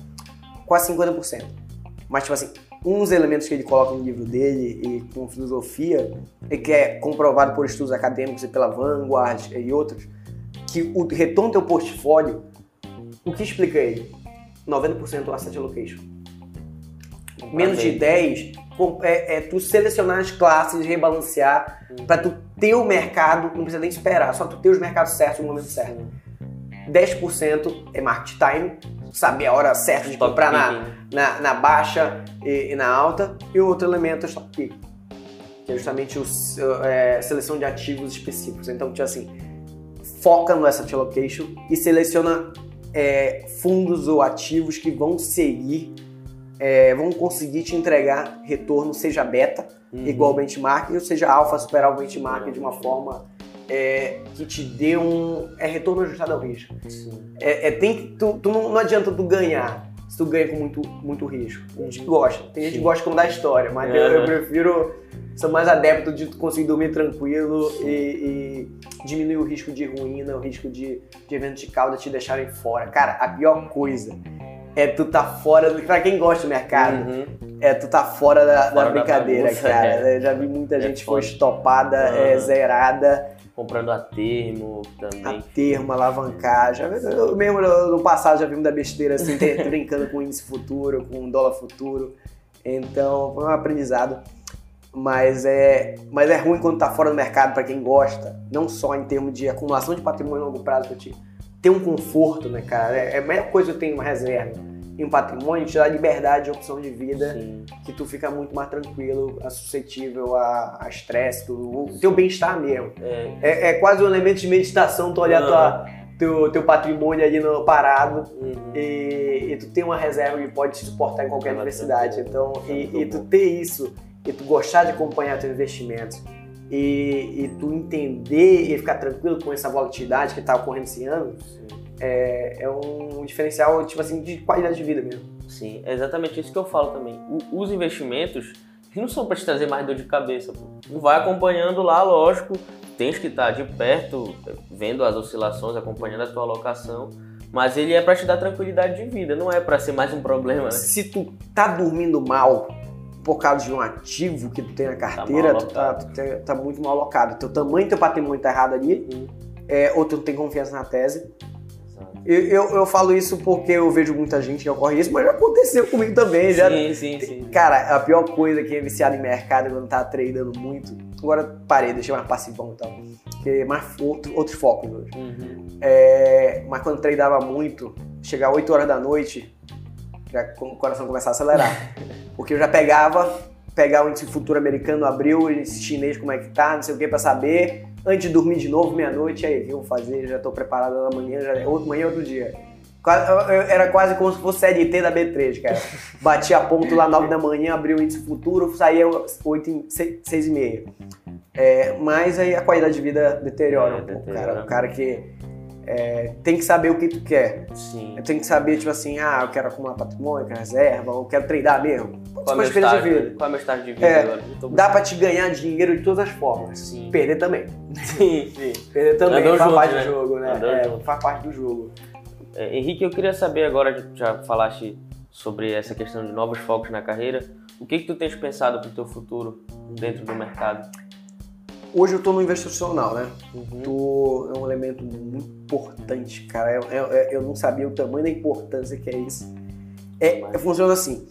Quase 50%. Mas, tipo assim, uns elementos que ele coloca no livro dele e com filosofia, e que é comprovado por estudos acadêmicos e pela Vanguard e outros, que o retorno do teu portfólio, o que explica ele? 90% asset allocation. Menos de 10 com- é, é tu selecionar as classes, rebalancear, pra tu ter o mercado, não precisa nem esperar, só tu ter os mercados certos no momento certo. 10% é market time, saber a hora certa de comprar na, na, na baixa e, e na alta. E o outro elemento é o stock pick, que é justamente a seleção de ativos específicos. Então, tipo assim, foca no asset allocation e seleciona é, fundos ou ativos que vão seguir, é, vão conseguir te entregar retorno, seja beta, Uhum. igual o benchmark, ou seja alfa, superar o benchmark de uma forma é, que te dê um é, retorno ajustado ao risco. É, é, tem que, tu, tu não, não adianta tu ganhar se tu ganha com muito, muito risco. Tem gente que gosta, tem gente que gosta como da história, mas eu, eu prefiro, sou mais adepto de conseguir dormir tranquilo e, e diminuir o risco de ruína, o risco de, de eventos de cauda te deixarem fora. Cara, a pior coisa é tu tá fora, do, pra quem gosta do mercado, Uhum. é tu tá fora da, da Fora da brincadeira, bagunça, cara. é. Eu já vi muita É gente foi estopada, é, Aham. zerada, Comprando a termo a também. termo, alavancar. Já, vi- eu mesmo no passado já vi muita besteira assim, (laughs) brincando com índice futuro, com dólar futuro. Então foi um aprendizado. Mas é, mas é ruim quando tá fora do mercado para quem gosta, não só em termos de acumulação de patrimônio a longo prazo pra ti. Ter um conforto, né, cara? É, é a melhor coisa que eu tenho uma reserva. em um patrimônio te dá liberdade de opção de vida Sim. que tu fica muito mais tranquilo, a- suscetível a estresse, o teu bem-estar mesmo. É, É, é quase um elemento de meditação, tu olhar tua, teu, teu patrimônio ali no parado uhum. e, e tu tem uma reserva que pode te suportar em qualquer Ela adversidade. Então, é e, e tu ter isso, e tu gostar de acompanhar teus investimentos, e, e tu entender e ficar tranquilo com essa volatilidade que está ocorrendo esse ano, é, é um diferencial, tipo assim, de qualidade de vida mesmo. Sim, é exatamente isso que eu falo também. O- os investimentos não são para te trazer mais dor de cabeça. Pô. Tu vai acompanhando lá, lógico, tens que estar de perto, vendo as oscilações, acompanhando a tua alocação, mas ele é para te dar tranquilidade de vida, não é para ser mais um problema, né? Se tu tá dormindo mal por causa de um ativo que tu tem na carteira, mal tu, tá, tu te- tá muito mal alocado. Teu tamanho, teu patrimônio tá errado ali, é, ou tu não tem confiança na tese. Eu, eu, eu falo isso porque eu vejo muita gente que ocorre isso, mas já aconteceu comigo também. Já, Sim, sim, sim. Cara, a pior coisa que é viciado em mercado quando tá tradando muito. Agora parei, deixei mais passivão e tal. Porque é mais outro, outros focos hoje. Uhum. É, mas quando tradava muito, chegar 8 horas da noite, já com- o coração começava a acelerar. Porque eu já pegava, pegar o índice futuro americano, abriu, o índice chinês, como é que tá, não sei o que, pra saber. Antes de dormir de novo, meia-noite, aí, vou fazer? Já tô preparado amanhã, já é outro, amanhã é outro dia. Quase- eu- eu- Era quase como se fosse CLT da B3, cara. Batia a ponto lá 9 da manhã, abria o índice futuro, saía 8 6 e meia. É, mas aí a qualidade de vida deteriora É, um pouco, deteriora. cara. O cara que é, tem que saber o que tu quer. Sim. Tem que saber, tipo assim, ah, eu quero acumular patrimônio, eu quero reserva, ou eu quero tradar mesmo. Qual é meu experiência de estágio, vida. qual é meu estágio de vida É, agora? Dá pra te ganhar dinheiro de todas as formas. Sim. Perder também. (laughs) Sim, sim. Perder também faz junto, parte né? do jogo, né? É, faz parte do jogo. É, Henrique, eu queria saber agora, já- já falaste sobre essa questão de novos focos na carreira, o que que tu tens pensado para o teu futuro dentro do mercado? Hoje eu tô no institucional, né? Uhum. Tô, é um elemento muito importante, cara. Eu, eu- eu- eu não sabia o tamanho da importância que é isso. É, Mas- funciona assim.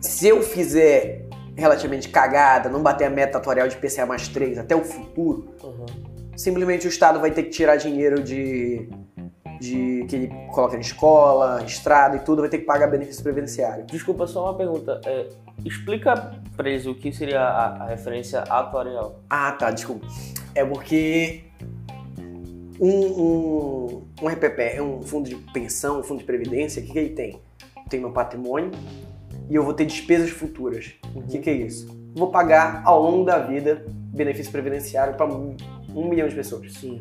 Se eu fizer relativamente cagada, não bater a meta atuarial de PCA mais 3 até o futuro, Uhum. simplesmente o Estado vai ter que tirar dinheiro de, de que ele coloca em escola, estrada e tudo, vai ter que pagar benefício previdenciário. Desculpa, só uma pergunta. É, explica para eles o que seria a, a referência atuarial. Ah, tá, desculpa. É porque um, um, um RPP é um fundo de pensão, um fundo de previdência, o que, que ele tem? Tem meu patrimônio e eu vou ter despesas futuras. O que, que é isso? Vou pagar ao longo da vida benefício previdenciário para um, um milhão de pessoas. Sim.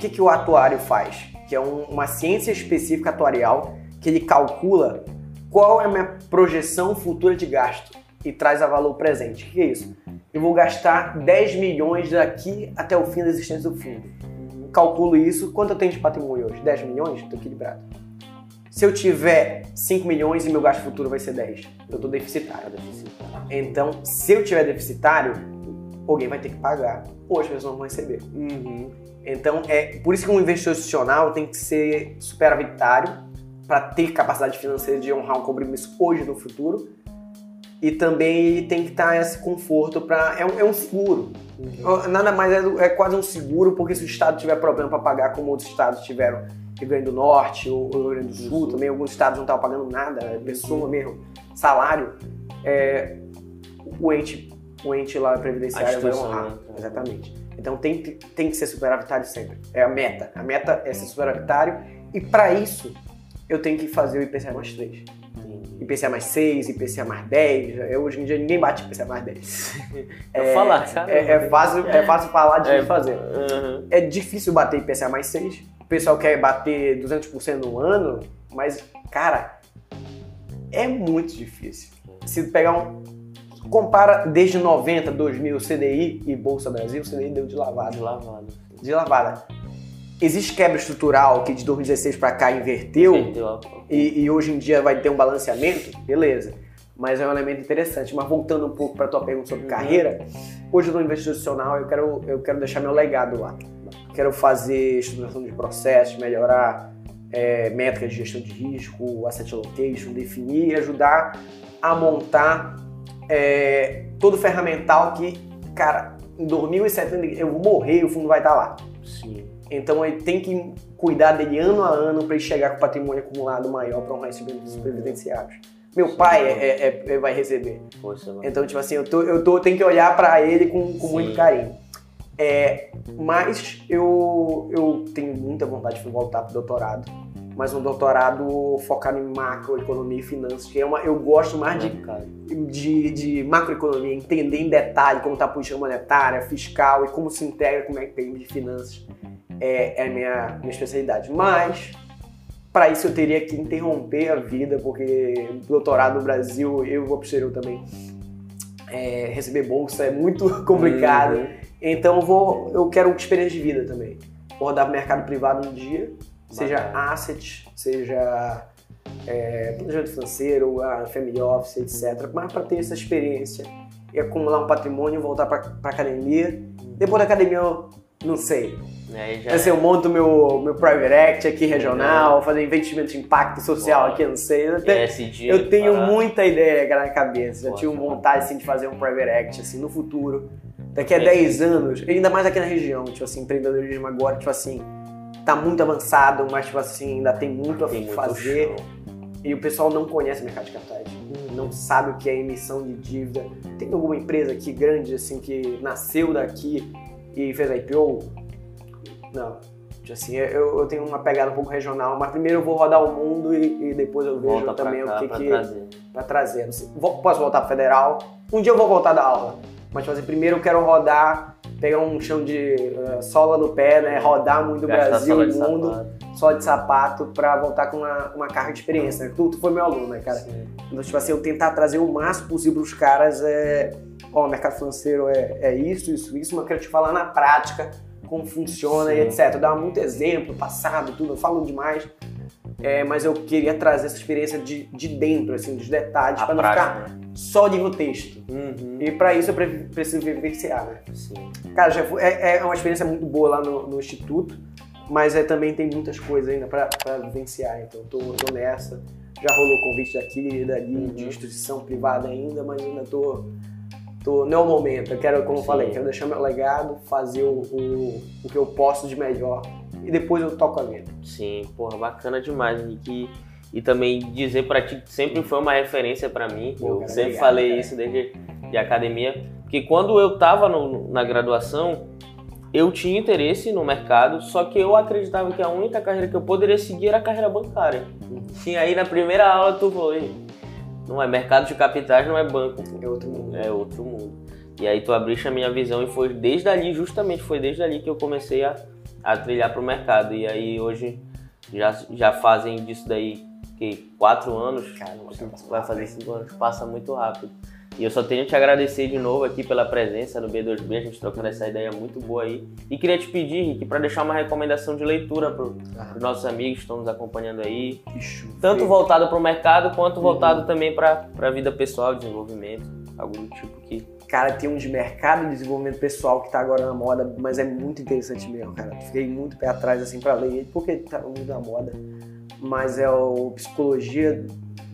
Que, que o atuário faz? Que é um- uma ciência específica atuarial que ele calcula qual é a minha projeção futura de gasto e traz a valor presente. O que, é isso? Eu vou gastar 10 milhões daqui até o fim da existência do fundo. Calculo isso. Quanto eu tenho de patrimônio hoje? 10 milhões? Estou equilibrado. Se eu tiver 5 milhões e meu gasto futuro vai ser 10, eu estou deficitário. Então, se eu tiver deficitário, alguém vai ter que pagar ou as pessoas vão receber. Uhum. Então, é por isso que um investidor institucional tem que ser superavitário para ter capacidade financeira de honrar um compromisso hoje no futuro. E também tem que estar esse conforto para. É, um- é um seguro. Nada mais é, é quase um seguro, porque se o Estado tiver problema para pagar, como outros estados tiveram, Rio Grande do Norte ou Rio Grande do Sul, também alguns estados não estavam pagando nada, é pessoa mesmo, salário, é, o ente, o ente lá previdenciário vai honrar. né? Exatamente. Então tem, que- tem que ser superavitário sempre. É a meta. A meta é ser superavitário e para isso eu tenho que fazer o IPCA mais 3. Entendi. IPCA mais 6, IPCA mais 10. Eu, hoje em dia ninguém bate IPCA mais 10. (laughs) É, falar, cara. É, é fácil, é fácil falar, difícil É. fazer. Uhum. É difícil bater IPCA mais 6. O pessoal quer bater 200% no ano, mas, cara, é muito difícil. Se pegar um. Compara desde 90, 2000, CDI e Bolsa Brasil, o CDI deu de lavada. De lavado. De lavada. Existe quebra estrutural que de 2016 para cá inverteu a- e, e hoje em dia vai ter um balanceamento, beleza. Mas é um elemento interessante. Mas voltando um pouco para tua pergunta sobre Uhum. carreira, hoje eu estou investidor institucional eu quero, eu quero deixar meu legado lá. Quero fazer estruturação de processos, melhorar é, métricas de gestão de risco, asset allocation, definir e ajudar a montar é, todo ferramental que, cara, em 2070 eu vou morrer e o fundo vai estar lá. Sim. Então ele tem que cuidar dele ano a ano para ele chegar com patrimônio acumulado maior para honrar esses benefícios previdenciários. Meu pai é, é- é- vai receber. Poxa. Então, tipo assim, eu, tô, eu tô, tenho que olhar pra ele com, com Sim. muito carinho. É, mas eu, eu tenho muita vontade de voltar pro doutorado. Mas um doutorado focado em macroeconomia e finanças, que é uma, eu gosto mais de, de, de macroeconomia, entender em detalhe como está a política monetária, fiscal e como se integra com o mecanismo de finanças. É, é a minha, minha especialidade. Mas, para isso, eu teria que interromper a vida, porque doutorado no Brasil, eu vou pro também. é, receber bolsa é muito (laughs) complicado. Uhum. Então eu vou, eu quero experiência de vida também. Vou rodar pro mercado privado um dia, seja Bacana. asset, seja é, planejamento financeiro, a family office, etc. Mas para ter essa experiência e acumular um patrimônio, voltar para academia. Depois da academia eu não sei. Aí já ser eu monto meu, meu private act aqui regional, fazer investimento de impacto social Boa. aqui, não sei. Eu é eu tenho parada. muita ideia na cabeça. Já Boa, tive tá vontade assim, de fazer um private act assim, no futuro. Daqui a É. 10 anos, ainda mais aqui na região, tipo assim, empreendedorismo agora, tipo assim, tá muito avançado, mas tipo assim, ainda tem muito a Tem fazer. E o pessoal não conhece o mercado de capitais. Não sabe o que é emissão de dívida. Tem alguma empresa aqui grande, assim, que nasceu daqui e fez IPO? Não. Tipo Assim, eu, eu tenho uma pegada um pouco regional, mas primeiro eu vou rodar o mundo e, e depois eu vejo Volta também cá o que, pra que trazer. pra trazer. Sei, vou- posso voltar pro federal? Um dia eu vou voltar da aula. Mas tipo assim, primeiro eu quero rodar, pegar um chão de eh, sola no pé, né? Rodar muito o Brasil e mundo só de sapato pra voltar com uma, uma carga de experiência. Né? Tu, tu foi meu aluno, né, cara? Sim. Então, tipo assim, eu tentar trazer o máximo possível pros caras é. Ó, o mercado financeiro é, é isso, isso, isso, mas eu quero te falar na prática como funciona e Sim. etc. Dar muito exemplo, passado, tudo, eu falo demais. É, mas eu queria trazer essa experiência de, de dentro, assim, dos detalhes, A pra não ficar né? só de no texto. Uhum. E pra isso eu pre- preciso vivenciar, né? Sim. Cara, já foi- é, é uma experiência muito boa lá no, no Instituto, mas é, também tem muitas coisas ainda pra vivenciar, então tô, tô nessa. Já rolou convite daqui e dali, Uhum. de instituição privada ainda, mas ainda tô, tô. Não é o momento, eu quero, como eu Sim. falei, quero deixar meu legado, fazer o, o, o que eu posso de melhor e depois eu toco a vida. Sim, porra, bacana demais, Henrique. E também dizer pra ti que sempre foi uma referência pra mim. Pô, eu cara, sempre obrigado, falei cara. isso desde de academia. Porque quando eu tava no- na graduação, eu tinha interesse no mercado, só que eu acreditava que a única carreira que eu poderia seguir era a carreira bancária. E aí na primeira aula tu falou, "Ei, não é mercado de capitais, não é banco. É outro mundo. É outro mundo. E aí tu abriste a minha visão e foi desde ali, justamente foi desde ali que eu comecei a, a trilhar pro mercado. E aí hoje já, já fazem disso daí que quatro anos, Caramba, vai fazer cinco anos, passa muito rápido. E eu só tenho te agradecer de novo aqui pela presença no B2B, a gente trocando essa ideia muito boa aí. E queria te pedir, Rick, para deixar uma recomendação de leitura para Ah, os nossos amigos que estão nos acompanhando aí, tanto voltado para o mercado quanto Uhum. voltado também para a vida pessoal, desenvolvimento, algo do tipo que Cara, tem um de mercado e desenvolvimento pessoal que tá agora na moda, mas é muito interessante mesmo, cara. Fiquei muito pé atrás, assim, pra ler ele, porque tá muito na moda. Mas é o Psicologia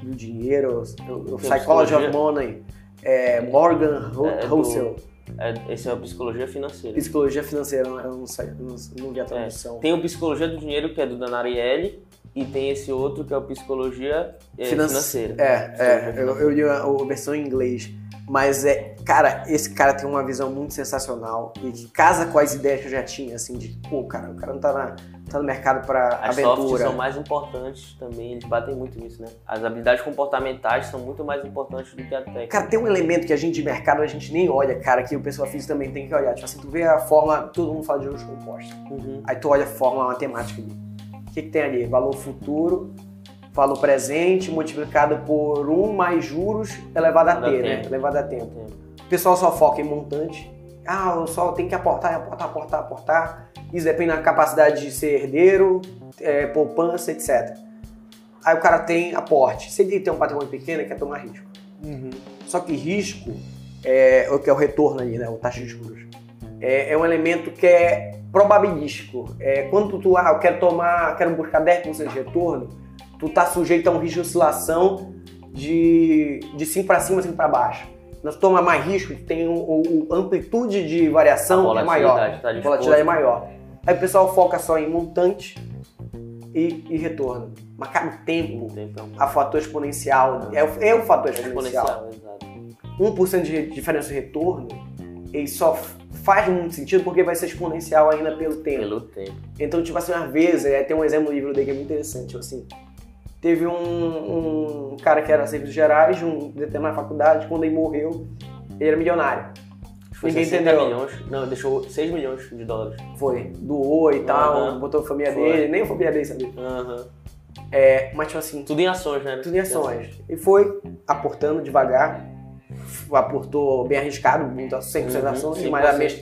do Dinheiro, o, o Psychology of Money, é, Morgan Ho- É, do- Housel. é, esse é a psicologia financeira. Psicologia Financeira, eu não, sei, não, não vi a tradução. Tem o Psicologia do Dinheiro, que é do Danarielli, e tem esse outro que é o Psicologia é, Finan- Financeira. É, é, Psicologia eu, li a versão em inglês. Mas é, cara, esse cara tem uma visão muito sensacional e que casa com as ideias que eu já tinha, assim, de, pô, cara, o cara não tá, na, tá no mercado pra As soft aventura. são mais importantes também, eles batem muito nisso, né? As habilidades comportamentais são muito mais importantes do que a técnica. Cara, tem um elemento que a gente de mercado a gente nem olha, cara, que o pessoal físico também tem que olhar. Tipo assim, tu vê a forma, todo mundo fala de juros compostos. Uhum. Aí tu olha a fórmula matemática ali. O que, que tem ali? Valor futuro, valor presente multiplicado por 1 mais juros elevado a Elevado a T, né? tempo. Elevado a tempo. O pessoal só foca em montante. Ah, eu só tenho que aportar, aportar, aportar, aportar. Isso depende da capacidade de ser herdeiro, é, poupança, etc. Aí o cara tem aporte. Se ele tem um patrimônio pequeno, ele quer tomar risco. Só que risco, é, o que é o retorno ali, né? O taxa de juros. É, é um elemento que é probabilístico. É, quando tu, ah, eu quero tomar, quero buscar 10% de retorno, tu tá sujeito a um risco de oscilação de, de 5 para cima, 5 para baixo. Tu toma mais risco, tem um, um- um amplitude de variação é maior. tá A volatilidade é maior. Aí o pessoal foca só em montante e, e retorno. Mas, cara, o tempo, O tempo é um a fator exponencial, é, o- é o fator exponencial. exponencial, exato. 1% de diferença de retorno, ele só faz muito sentido porque vai ser exponencial ainda pelo tempo. Pelo tempo. Então, tipo assim, uma vez, é, tem um exemplo no livro dele que é muito interessante, tipo assim, teve um, um cara que era serviços gerais de um determinada faculdade, quando ele morreu, ele era milionário. Foi Ninguém 60 entendeu. milhões. Não, deixou 6 milhões de dólares. Foi, doou e tal, botou a família Foi. dele, nem a família dele sabia. É, mas, tipo assim, Tudo em ações, né? tudo em ações. E foi aportando devagar, aportou bem arriscado, muito 100% Uhum, ações, 100%.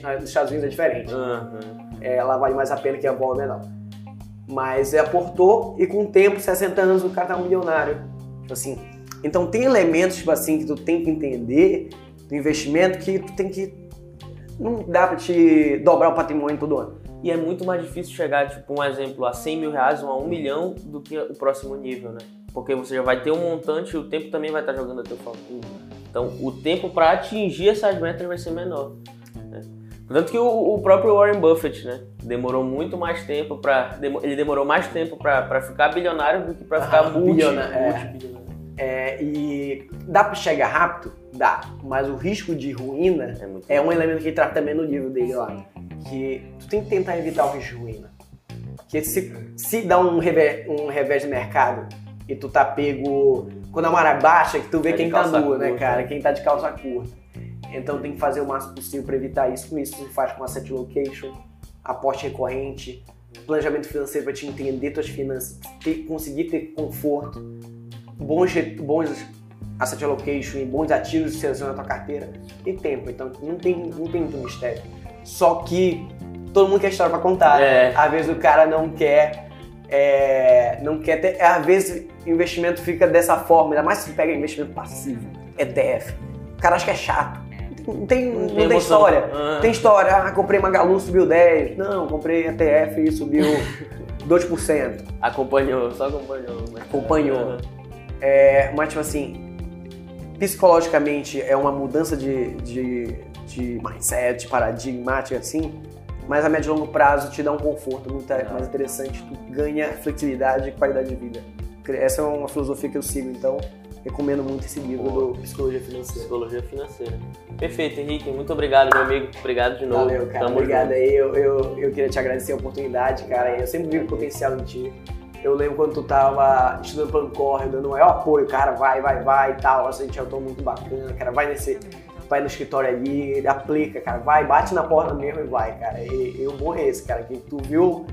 mas dos Estados Unidos é diferente. Aham. É, ela vale mais a pena que a Vol menor. Mas é, aportou e com o tempo, 60 anos, o cara tá um milionário. Tipo assim. Então tem elementos, tipo assim, que tu tem que entender do investimento que tu tem que. Não dá pra te dobrar o patrimônio todo ano. E é muito mais difícil chegar, tipo, um exemplo, a 100 mil reais ou a 1 milhão do que o próximo nível, né? Porque você já vai ter um montante e o tempo também vai estar jogando a teu favor. Então, o tempo para atingir essas metas vai ser menor. Tanto que o, o próprio Warren Buffett, né? Demorou muito mais tempo para Ele demorou mais tempo para ficar bilionário do que para ficar Ah, multi, bilionário, é. É, e dá pra chegar rápido? Dá. Mas o risco de ruína É muito é um elemento que ele trata também no livro dele lá. Que tu tem que tentar evitar o risco de ruína. Porque se, se dá um revés, um revés de mercado e tu tá pego quando a maré baixa, que tu vê Tá quem tá nu, né, cara? Quem tá de calça curta. Então tem que fazer o máximo possível para evitar isso. Com isso, você faz com asset location, aporte recorrente, planejamento financeiro para te entender tuas finanças, ter- conseguir ter conforto, bons, bons asset allocation e bons ativos que selecionam na tua carteira e tempo. Então não tem, não tem muito mistério. Só que todo mundo quer história para contar. É. Às vezes o cara não quer. é, não quer ter. Às vezes o investimento fica dessa forma, ainda mais se pega investimento passivo, ETF. O cara acha que é chato. Não tem, não tem, emoção. história. Ah. Tem história, ah, comprei Magalu, subiu 10. Não, comprei ETF e subiu (laughs) 2%. Acompanhou, só acompanhou. mas- Acompanhou. É, mas, tipo assim, psicologicamente é uma mudança de, de, de mindset, paradigmática, assim, mas a médio e longo prazo te dá um conforto muito mais interessante, tu ganha flexibilidade e qualidade de vida. Essa é uma filosofia que eu sigo, então recomendo muito esse livro Boa. do Psicologia Financeira. Psicologia financeira. Perfeito, Henrique. Muito obrigado, meu amigo. Obrigado de novo. Valeu, cara. Tamo Obrigado junto. aí. Eu, eu, eu queria te agradecer a oportunidade, cara. Eu sempre vi o potencial em ti. Eu lembro quando tu tava estudando plano corre, dando o maior apoio, cara, vai, vai, vai e tal. A gente é um tom muito bacana, cara. Vai nesse. Vai no escritório ali, aplica, cara. Vai, bate na porta mesmo e vai, cara. E, e o bom é esse, cara, que tu viu,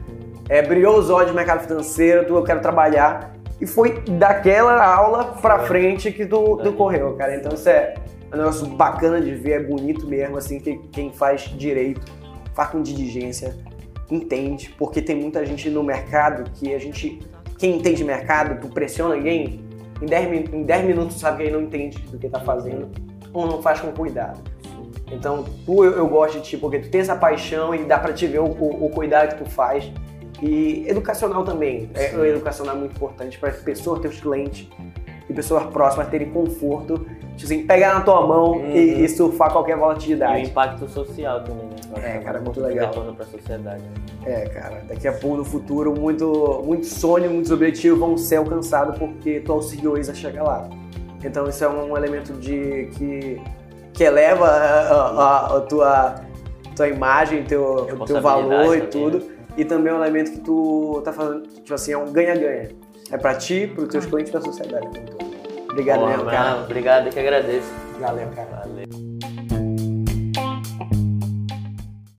é, brilhou os olhos do mercado financeiro, tu eu quero trabalhar. E foi daquela aula pra frente que tu, tu correu, cara. Então isso é um negócio bacana de ver, é bonito mesmo, assim, que quem faz direito, faz com diligência, entende, porque tem muita gente no mercado que a gente, quem entende mercado, tu pressiona alguém, em 10, min- em 10 minutos sabe que ele não entende do que tá fazendo, ou não faz com cuidado. Então, tu, eu, eu gosto de ti, porque tu tem essa paixão e dá pra te ver o, o- o cuidado que tu faz. E educacional também. É, o educacional é muito importante para as pessoas, teus clientes e pessoas próximas terem conforto, tipo assim, pegar na tua mão Uhum. e, e surfar qualquer E o volatilidade. impacto social também, né? É, que cara, muito que legal. pra sociedade. É, cara, daqui a pouco no futuro, muito, muitos sonhos, muitos objetivos vão ser alcançados porque tu auxiliou eles a chegar lá. Então isso é um elemento de que, que eleva a, a- a tua, tua imagem, teu, teu valor e também, tudo. E também é um elemento que tu tá fazendo, tipo assim, é um ganha-ganha. É pra ti, pros teus clientes e pra sociedade todo. Obrigado Boa, cara. Obrigado, eu que agradeço. Valeu, cara.